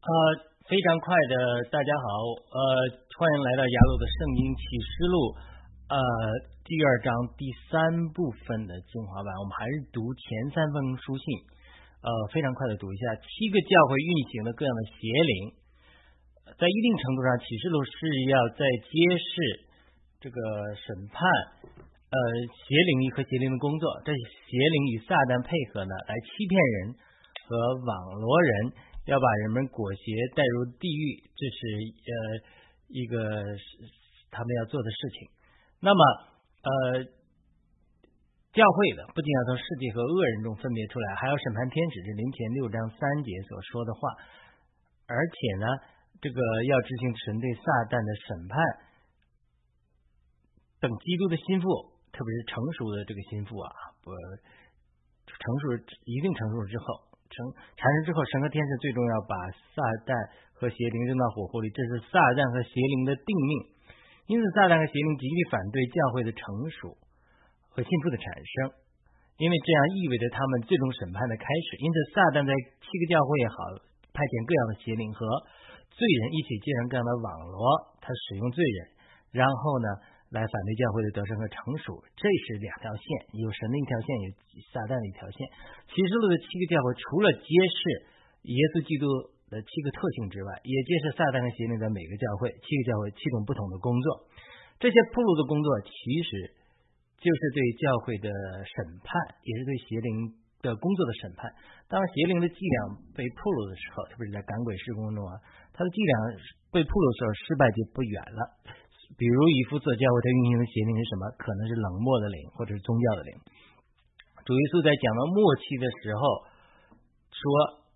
呃，非常快的，大家好，呃，欢迎来到雅鲁的圣经启示录，呃，第二章第三部分的精华版，我们还是读前三封书信，呃，非常快的读一下，七个教会运行的各样的邪灵，在一定程度上，启示录是要在揭示这个审判，呃，邪灵和邪灵的工作，这邪灵与撒旦配合呢，来欺骗人和网罗人。要把人们裹挟带入地狱，这是呃一个他们要做的事情。那么呃，教会的不仅要从世界和恶人中分别出来，还要审判天使，这林前六章三节所说的话。而且呢，这个要执行神对撒旦的审判。等基督的心腹，特别是成熟的这个心腹啊，不成熟一定成熟之后。成产生之后，神和天使最终要把撒旦和邪灵扔到火湖里，这是撒旦和邪灵的定命。因此，撒旦和邪灵极力反对教会的成熟和信徒的产生，因为这样意味着他们最终审判的开始。因此，撒旦在七个教会也好，派遣各样的邪灵和罪人一起建上各样的网络，他使用罪人，然后呢？来反对教会的得胜和成熟，这是两条线，有神的一条线，有撒旦的一条线。启示录的七个教会，除了揭示耶稣基督的七个特性之外，也揭示撒旦和邪灵在每个教会，七个教会七种不同的工作。这些铺路的工作，其实就是对教会的审判，也是对邪灵的工作的审判。当邪灵的伎俩被铺路的时候，特别是在赶鬼施工中啊，他的伎俩被铺路的时候，失败就不远了。比如以弗所教会它运行的邪灵是什么？可能是冷漠的灵，或者是宗教的灵。主耶稣在讲到末期的时候说，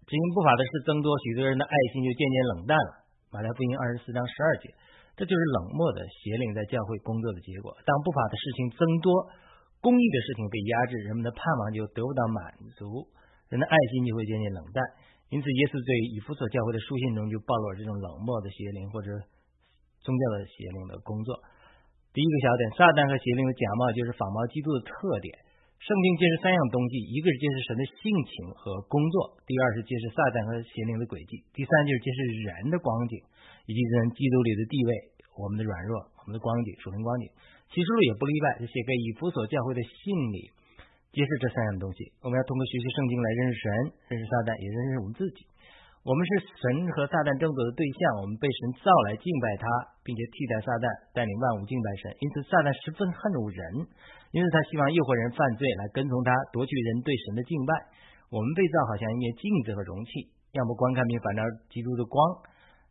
执行不法的事增多，许多人的爱心就渐渐冷淡了。马太福音二十四章十二节，这就是冷漠的邪灵在教会工作的结果。当不法的事情增多，公益的事情被压制，人们的盼望就得不到满足，人的爱心就会渐渐冷淡。因此，耶稣对以弗所教会的书信中就暴露了这种冷漠的邪灵，或者。宗教的邪灵的工作，第一个小点，撒旦和邪灵的假冒就是仿冒基督的特点。圣经揭示三样东西，一个是揭示神的性情和工作，第二是揭示撒旦和邪灵的轨迹，第三就是揭示人的光景以及人基督里的地位，我们的软弱，我们的光景，属灵光景。启示录也不例外，是写给以弗所教会的信里揭示这三样东西。我们要通过学习圣经来认识神，认识撒旦，也认识我们自己。我们是神和撒旦争夺的对象，我们被神造来敬拜他，并且替代撒旦带领万物敬拜神。因此，撒旦十分恨恶人，因此他希望诱惑人犯罪来跟从他，夺取人对神的敬拜。我们被造好像一面镜子和容器，要么观看并反照基督的光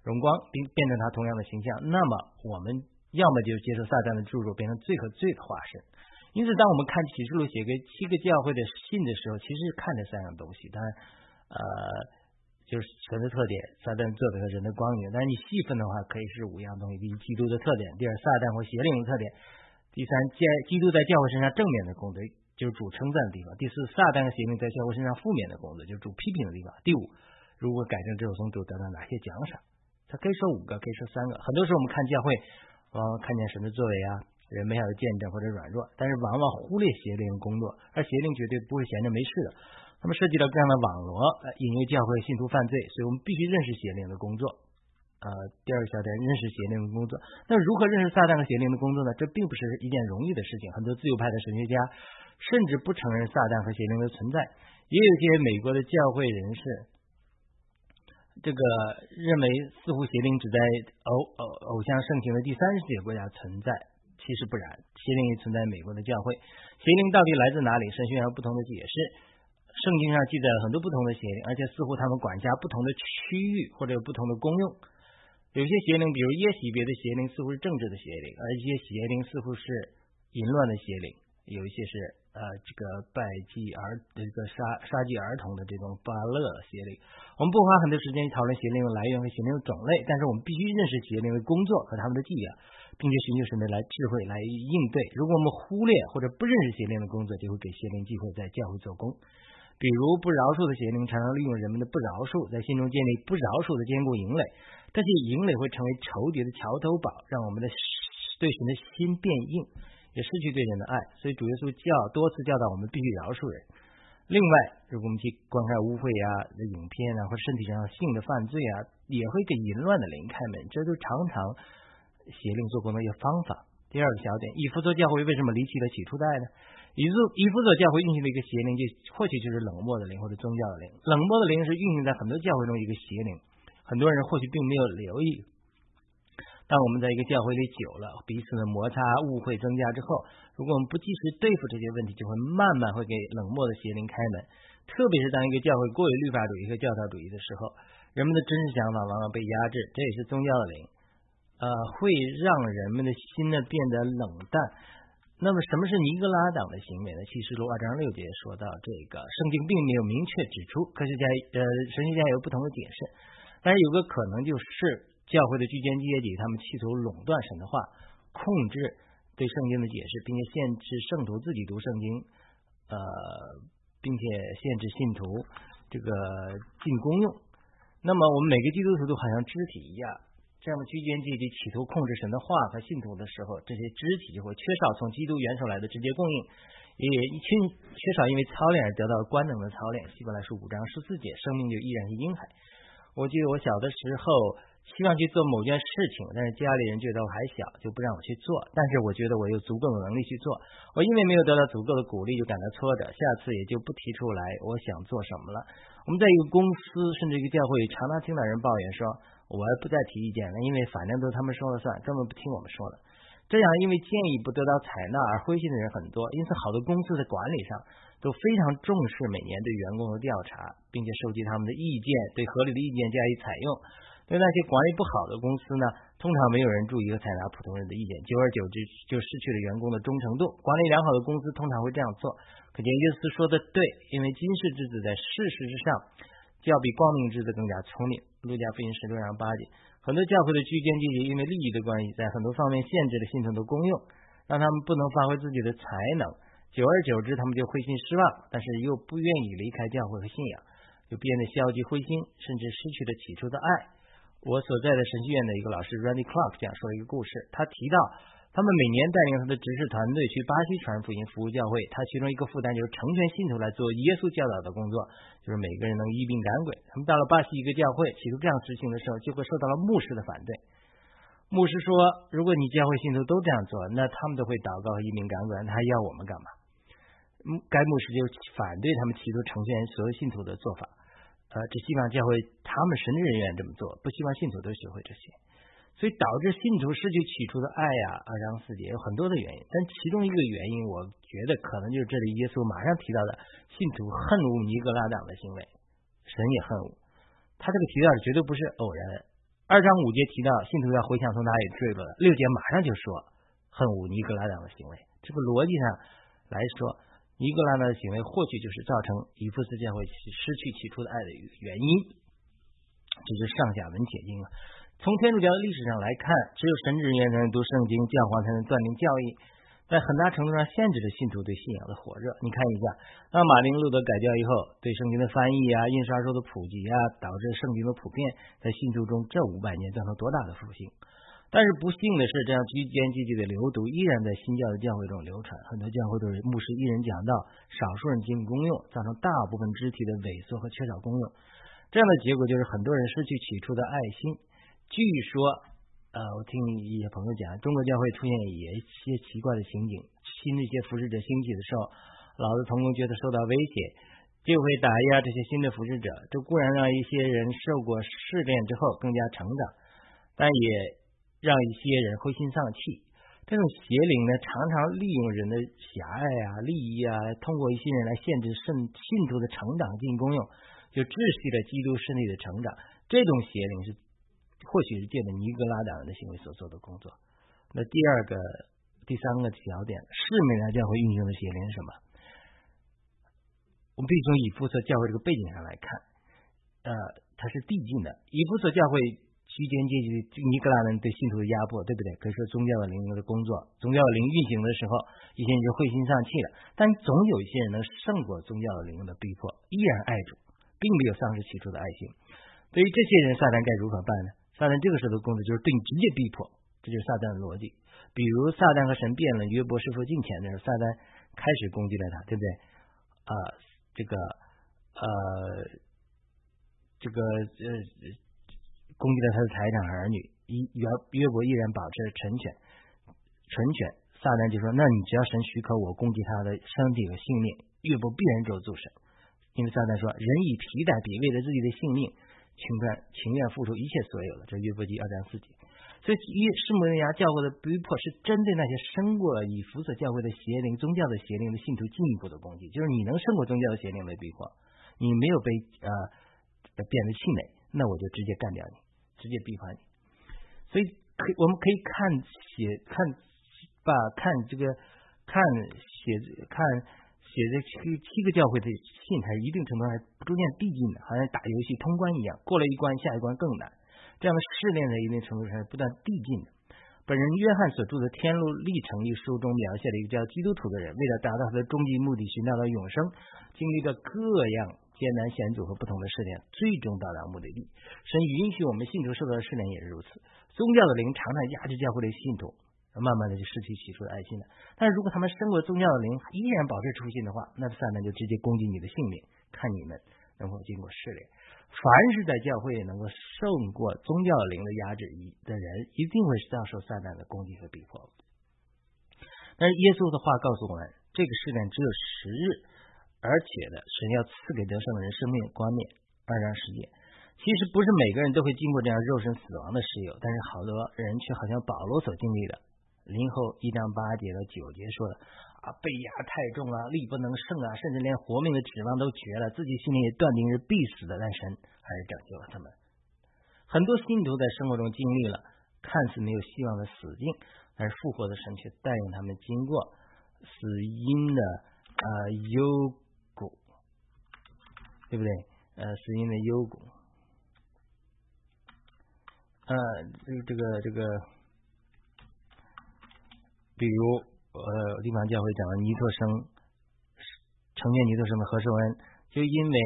荣光，并变成他同样的形象；那么我们要么就接受撒旦的注入，变成罪和罪的化身。因此，当我们看启示录写给七个教会的信的时候，其实是看这三样东西。但呃。就是神的特点，撒旦作为和人的光影。但是你细分的话，可以是五样东西：第一，基督的特点；第二，撒旦或邪灵的特点；第三，基基督在教会身上正面的工作，就是主称赞的地方；第四，撒旦和邪灵在教会身上负面的工作，就是主批评的地方；第五，如果改正之后，从主得到哪些奖赏？他可以说五个，可以说三个。很多时候我们看教会，往往看见神的作为啊，人美好的见证或者软弱，但是往往忽略邪灵的工作，而邪灵绝对不会闲着没事的。那么涉及到这样的网络，引诱教会信徒犯罪，所以我们必须认识邪灵的工作。呃，第二个小点，认识邪灵的工作。那如何认识撒旦和邪灵的工作呢？这并不是一件容易的事情。很多自由派的神学家甚至不承认撒旦和邪灵的存在。也有一些美国的教会人士，这个认为似乎邪灵只在偶偶偶像盛行的第三世界国家存在，其实不然，邪灵也存在美国的教会。邪灵到底来自哪里？神学有不同的解释。圣经上记载了很多不同的邪灵，而且似乎他们管辖不同的区域或者有不同的功用。有些邪灵，比如耶喜别的邪灵，似乎是政治的邪灵；而一些邪灵似乎是淫乱的邪灵，有一些是呃这个拜祭儿这个杀杀祭儿童的这种巴勒邪灵。我们不花很多时间讨论邪灵的来源和邪灵的种类，但是我们必须认识邪灵的工作和他们的伎俩，并且寻求神的来智慧来应对。如果我们忽略或者不认识邪灵的工作，就会给邪灵机会在教会做工。比如不饶恕的邪灵常常利用人们的不饶恕，在心中建立不饶恕的坚固营垒，这些营垒会成为仇敌的桥头堡，让我们的对神的心变硬，也失去对人的爱。所以主耶稣教多次教导我们必须饶恕人。另外，如果我们去观看污秽啊、影片啊，或者身体上性的犯罪啊，也会给淫乱的灵开门，这都常常邪灵做工的一个方法。第二个小点，以弗所教会为什么离弃了起初的爱呢？以弗以弗所教会运行的一个邪灵，就或许就是冷漠的灵或者宗教的灵。冷漠的灵是运行在很多教会中一个邪灵，很多人或许并没有留意。当我们在一个教会里久了，彼此的摩擦、误会增加之后，如果我们不及时对付这些问题，就会慢慢会给冷漠的邪灵开门。特别是当一个教会过于律法主义和教条主义的时候，人们的真实想法往往被压制，这也是宗教的灵。呃，会让人们的心呢变得冷淡。那么，什么是尼格拉党的行为呢？启示录二章六节说到，这个圣经并没有明确指出，科学家呃神学家有不同的解释。但是有个可能就是，教会的居间阶级他们企图垄断神的话，控制对圣经的解释，并且限制圣徒自己读圣经，呃，并且限制信徒这个进公用。那么，我们每个基督徒都好像肢体一样。这样的居间阶级企图控制神的话和信徒的时候，这些肢体就会缺少从基督元首来的直接供应，也缺缺少因为操练而得到官能的操练。希伯来书五章十四节，生命就依然是婴孩。我记得我小的时候希望去做某件事情，但是家里人觉得我还小，就不让我去做。但是我觉得我有足够的能力去做。我因为没有得到足够的鼓励，就感到挫折，下次也就不提出来我想做什么了。我们在一个公司甚至一个教会，常常听到人抱怨说。我也不再提意见了，因为反正都是他们说了算，根本不听我们说的。这样，因为建议不得到采纳而灰心的人很多，因此好多公司的管理上都非常重视每年对员工的调查，并且收集他们的意见，对合理的意见加以采用。对那些管理不好的公司呢，通常没有人注意和采纳普通人的意见，久而久之就失去了员工的忠诚度。管理良好的公司通常会这样做。可见耶稣说的对，因为今世之子在事实之上，要比光明之子更加聪明。路加福音十六章八节，很多教会的居间阶级因为利益的关系，在很多方面限制了信徒的功用，让他们不能发挥自己的才能。久而久之，他们就灰心失望，但是又不愿意离开教会和信仰，就变得消极灰心，甚至失去了起初的爱。我所在的神学院的一个老师 Randy Clark 讲说了一个故事，他提到。他们每年带领他的执事团队去巴西传福音、服务教会。他其中一个负担就是成全信徒来做耶稣教导的工作，就是每个人能一病赶鬼。他们到了巴西一个教会，企图这样执行的时候，就会受到了牧师的反对。牧师说：“如果你教会信徒都这样做，那他们都会祷告和一病赶鬼，他还要我们干嘛？”该牧师就反对他们企图成全所有信徒的做法，呃，只希望教会他们神职人员这么做，不希望信徒都学会这些。所以导致信徒失去起初的爱呀，二章四节有很多的原因，但其中一个原因，我觉得可能就是这里耶稣马上提到的信徒恨恶尼格拉党的行为，神也恨恶。他这个提到的绝对不是偶然。二章五节提到信徒要回想从哪里坠落的，六节马上就说恨恶尼格拉党的行为。这个逻辑上来说，尼格拉党的行为或许就是造成以弗斯教会失去起初的爱的原因。这是上下文解经了。从天主教的历史上来看，只有神职人员才能读圣经，教皇才能断定教义，在很大程度上限制了信徒对信仰的火热。你看一下，当马丁路德改教以后，对圣经的翻译啊、印刷术的普及啊，导致圣经的普遍，在信徒中这五百年造成多大的复兴？但是不幸的是，这样居间阶级的流毒依然在新教的教会中流传，很多教会都是牧师一人讲道，少数人进行公用，造成大部分肢体的萎缩和缺少公用。这样的结果就是很多人失去起初的爱心。据说，呃，我听一些朋友讲，中国教会出现一些奇怪的情景，新的一些服侍者兴起的时候，老的同工觉得受到威胁，就会打压这些新的服侍者。这固然让一些人受过试炼之后更加成长，但也让一些人灰心丧气。这种邪灵呢，常常利用人的狭隘啊、利益啊，通过一些人来限制圣信徒的成长进行功用，就窒息了基督身体的成长。这种邪灵是。或许是借着尼格拉两人的行为所做的工作。那第二个、第三个小点，是美拉教会运行的邪灵是什么？我们必须从以弗所教会这个背景上来看，呃，它是递进的。以弗所教会期间阶级尼格拉人对信徒的压迫，对不对？可以说宗教的灵的工作，宗教的灵运行的时候，一些人就灰心丧气了。但总有一些人能胜过宗教的灵的逼迫，依然爱主，并没有丧失起初的爱心。对于这些人，撒旦该如何办呢？撒旦这个时候的工作就是对你直接逼迫，这就是撒旦的逻辑。比如撒旦和神辩论约伯是否进钱的时候，撒旦开始攻击了他，对不对？啊，这个呃这个呃攻击了他的财产儿女，一约约伯依然保持成全成全。撒旦就说：“那你只要神许可我攻击他的身体和性命，约伯必然咒诅神。因为撒旦说，人以皮带比为了自己的性命，情愿情愿付出一切所有的。这约伯记二章四节。所以，一施摩利亚教会的逼迫是针对那些胜过以弗所教会的邪灵、宗教的邪灵的信徒进一步的攻击。就是你能胜过宗教的邪灵来逼迫，你没有被呃变得气馁，那我就直接干掉你，直接逼迫你。所以，可我们可以看写看。”把看这个看写看写的七七个教会的信，还一定程度还逐渐递进的，好像打游戏通关一样，过了一关，下一关更难。这样的试炼在一定程度上是不断递进的。本人约翰所著的《天路历程》一书中描写了一个叫基督徒的人，为了达到他的终极目的，寻找到永生，经历着各样艰难险阻和不同的试炼，最终到达目的地。神允许我们信徒受到的试炼也是如此。宗教的灵常常压制教会的信徒。慢慢的就失去起初的爱心了。但是如果他们生过宗教的灵依然保持初心的话，那撒旦就直接攻击你的性命，看你们能否经过试炼。凡是在教会能够胜过宗教灵的压制一的人，一定会遭受撒旦的攻击和逼迫。但是耶稣的话告诉我们，这个试炼只有十日，而且呢，神要赐给得胜的人生命冠冕。二章十节。其实不是每个人都会经过这样肉身死亡的时有，但是好多人却好像保罗所经历的。零后一章八节到九节说的啊，被压太重了，力不能胜啊，甚至连活命的指望都绝了，自己心里也断定是必死的，但神还是拯救了他们。很多信徒在生活中经历了看似没有希望的死境，但是复活的神却带领他们经过死因的呃幽谷，对不对？呃，死因的幽谷，呃，这个这个这个。比如，呃，地方教会讲的尼特生，成全尼特生的何世恩，就因为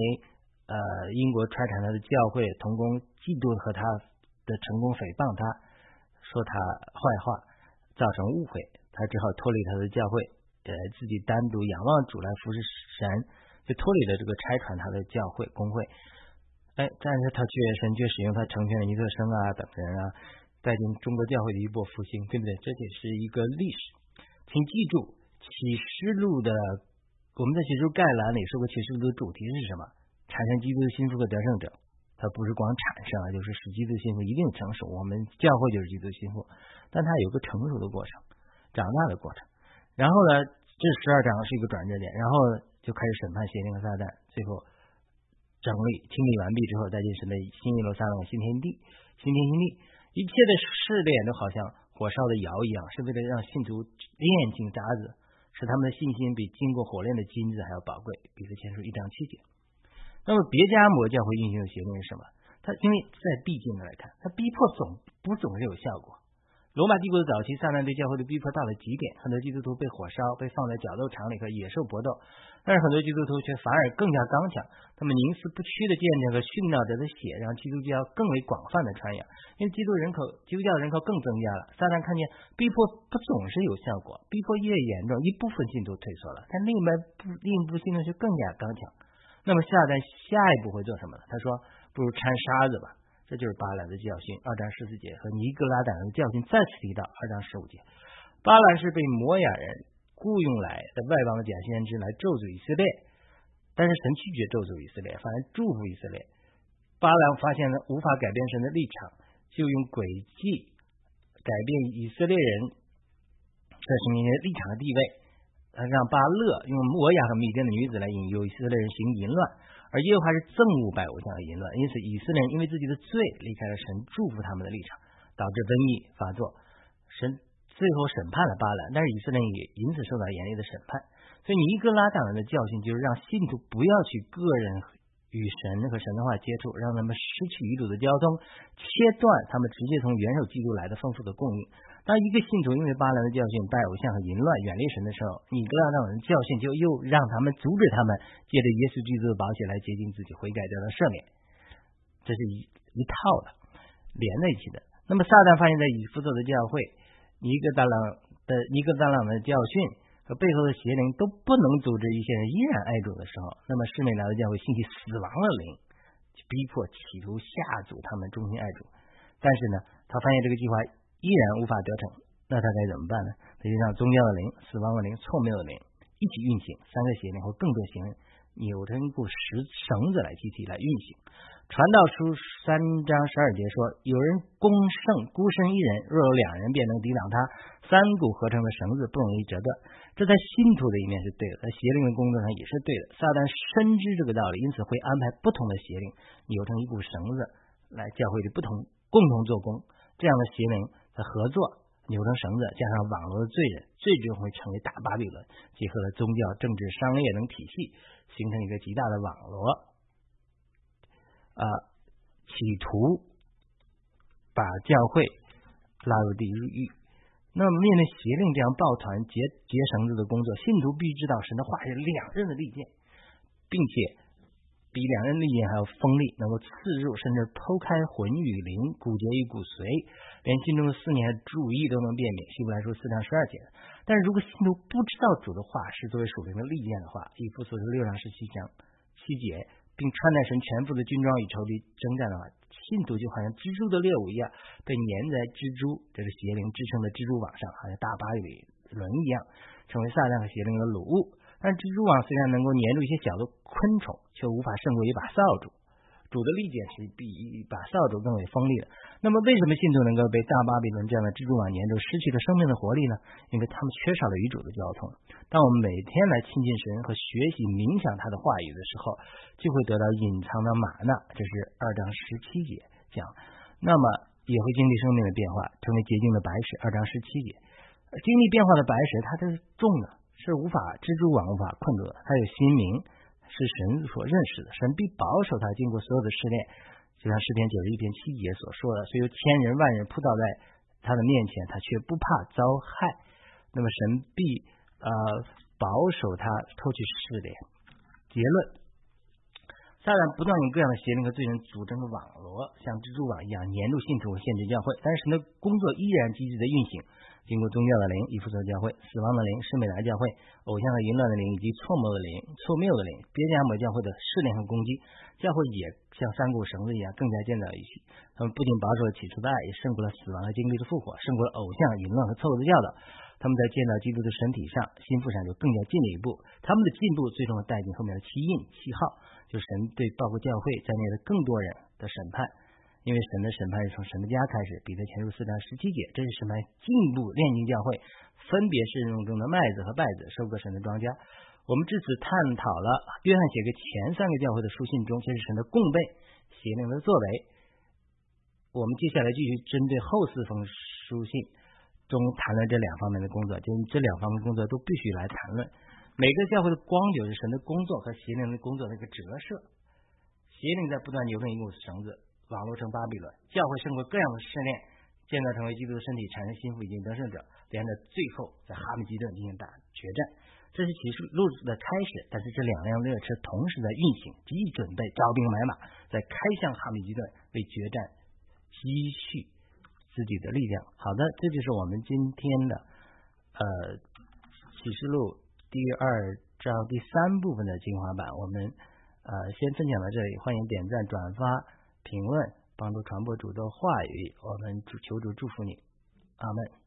呃英国拆产他的教会同工嫉妒和他的成功诽谤他，说他坏话，造成误会，他只好脱离他的教会，呃，自己单独仰望主来服侍神，就脱离了这个拆穿他的教会工会。哎，但是他却神却使用他成全了尼特生啊等人啊。带进中国教会的一波复兴，对不对？这就是一个历史。请记住，启示录的我们在启示录概览里说过，启示录的主题是什么？产生基督的心腹和得胜者。它不是光产生啊，就是使基督的心腹一定成熟。我们教会就是基督的心腹，但它有个成熟的过程，长大的过程。然后呢，这十二章是一个转折点，然后就开始审判邪灵和撒旦，最后整理清理完毕之后，再进神的新耶路撒冷、新天地、新天新地。一切的试炼都好像火烧的窑一样，是为了让信徒炼金渣子，使他们的信心比经过火炼的金子还要宝贵。彼得前书一章七节。那么别家魔教会运行的邪灵是什么？他因为在毕竟的来看，他逼迫总不总是有效果。罗马帝国的早期，撒旦对教会的逼迫到了极点，很多基督徒被火烧，被放在角斗场里和野兽搏斗。但是很多基督徒却反而更加刚强，他们宁死不屈的见证和殉道者的血，让基督教更为广泛的传扬。因为基督人口，基督教人口更增加了。撒旦看见逼迫不总是有效果，逼迫越严重，一部分信徒退缩了，但另外不另一部分信徒却更加刚强。那么撒旦下一步会做什么呢？他说：“不如掺沙子吧。”这就是巴兰的教训，二章十四节和尼格拉党人的教训再次提到二章十五节。巴兰是被摩亚人雇佣来的外邦的假先知来咒诅以色列，但是神拒绝咒诅以色列，反而祝福以色列。巴兰发现了无法改变神的立场，就用诡计改变以色列人在神面前立场的地位。他让巴勒用摩亚和米甸的女子来引诱以色列人行淫乱。而耶和华是憎恶拜偶像的淫乱，因此以色列人因为自己的罪离开了神祝福他们的立场，导致瘟疫发作。神最后审判了巴兰，但是以色列人也因此受到严厉的审判。所以尼哥拉党人的教训就是让信徒不要去个人与神和神的话接触，让他们失去与主的交通，切断他们直接从元首基督来的丰富的供应。当一个信徒因为巴兰的教训拜偶像和淫乱远离神的时候，尼格拉党人的教训就又让他们阻止他们借着耶稣基督的宝血来接近自己，悔改得到赦免。这是一一套的连在一起的。那么撒旦发现，在以弗所的教会尼格达朗的尼格达朗的教训和背后的邪灵都不能阻止一些人依然爱主的时候，那么施美拿的教会兴起死亡的灵，逼迫企图下阻他们忠心爱主。但是呢，他发现这个计划依然无法得逞，那他该怎么办呢？他就让宗教的灵、死亡的灵、错谬的灵一起运行，三个邪灵或更多邪灵扭成一股绳绳子来集体来运行。传道书三章十二节说：“有人攻胜孤身一人，若有两人便能抵挡他。三股合成的绳子不容易折断。”这在信徒的一面是对的，在邪灵的工作上也是对的。撒旦深知这个道理，因此会安排不同的邪灵扭成一股绳子来教会的不同共同做工。这样的邪灵的合作扭成绳子，加上网络的罪人，最终会成为大巴比伦，结合了宗教、政治、商业等体系，形成一个极大的网络。啊，企图把教会拉入地狱。那么，面对邪灵这样抱团结结绳子的工作，信徒必须知道神的话是两刃的利剑，并且比两刃利剑还要锋利，能够刺入甚至剖开魂与灵、骨节与骨髓，连心中的思念和主意都能辨别。希伯来说四章十二节。但是如果信徒不知道主的话是作为属灵的利剑的话，以弗所说六章十七章七节。并穿戴神全副的军装与仇敌征战的话，信徒就好像蜘蛛的猎物一样，被粘在蜘蛛这个邪灵支撑的蜘蛛网上，好像大巴与轮一样，成为撒旦和邪灵的掳物。但蜘蛛网虽然能够粘住一些小的昆虫，却无法胜过一把扫帚。主的利剑是比一把扫帚更为锋利的。那么，为什么信徒能够被大巴比伦这样的蜘蛛网粘住，失去了生命的活力呢？因为他们缺少了与主的交通。当我们每天来亲近神和学习冥想他的话语的时候，就会得到隐藏的玛纳。这是二章十七节讲。那么也会经历生命的变化，成为洁净的白石。二章十七节，经历变化的白石，它是重的，是无法蜘蛛网无法困住的。还有心灵。是神所认识的，神必保守他经过所有的试炼，就像诗篇九十一篇七节所说的，所以千人万人扑倒在他的面前，他却不怕遭害。那么神必呃保守他脱去试炼。结论：撒旦不断用各样的邪灵和罪人组成的网络，像蜘蛛网一样粘住信徒和，限制教会。但是神的工作依然积极的运行。经过宗教的灵、以弗所教会、死亡的灵、圣美达教会、偶像和淫乱的灵以及错谬的灵、错谬的灵、别加摩教会的试炼和攻击，教会也像三股绳子一样更加建造一起。他们不仅保守了起初的爱，也胜过了死亡和经历的复活，胜过了偶像、淫乱和错误的教导。他们在建造基督的身体上、心腹上就更加进了一步。他们的进步最终带进后面的七印、七号，就是神对包括教会在内的更多人的审判。因为神的审判是从神的家开始，彼得前书四章十七节，这是审判进步炼金教会，分别是用中的麦子和稗子收割神的庄稼。我们至此探讨了约翰写给前三个教会的书信中，这是神的供备邪灵的作为。我们接下来继续针对后四封书信中谈论这两方面的工作，就这两方面工作都必须来谈论。每个教会的光就是神的工作和邪灵的工作的一个折射，邪灵在不断扭动一股绳子。网络成巴比伦，教会胜过各样的试炼，建造成为基督的身体，产生心腹，已经得胜者，连着最后在哈密基顿进行打决战。这是启示录的开始，但是这两辆列车同时在运行，积极准备招兵买马，在开向哈密基顿为决战积蓄自己的力量。好的，这就是我们今天的呃启示录第二章第三部分的精华版。我们呃先分享到这里，欢迎点赞转发。评论，帮助传播主的话语，我们主求主祝福你，阿门。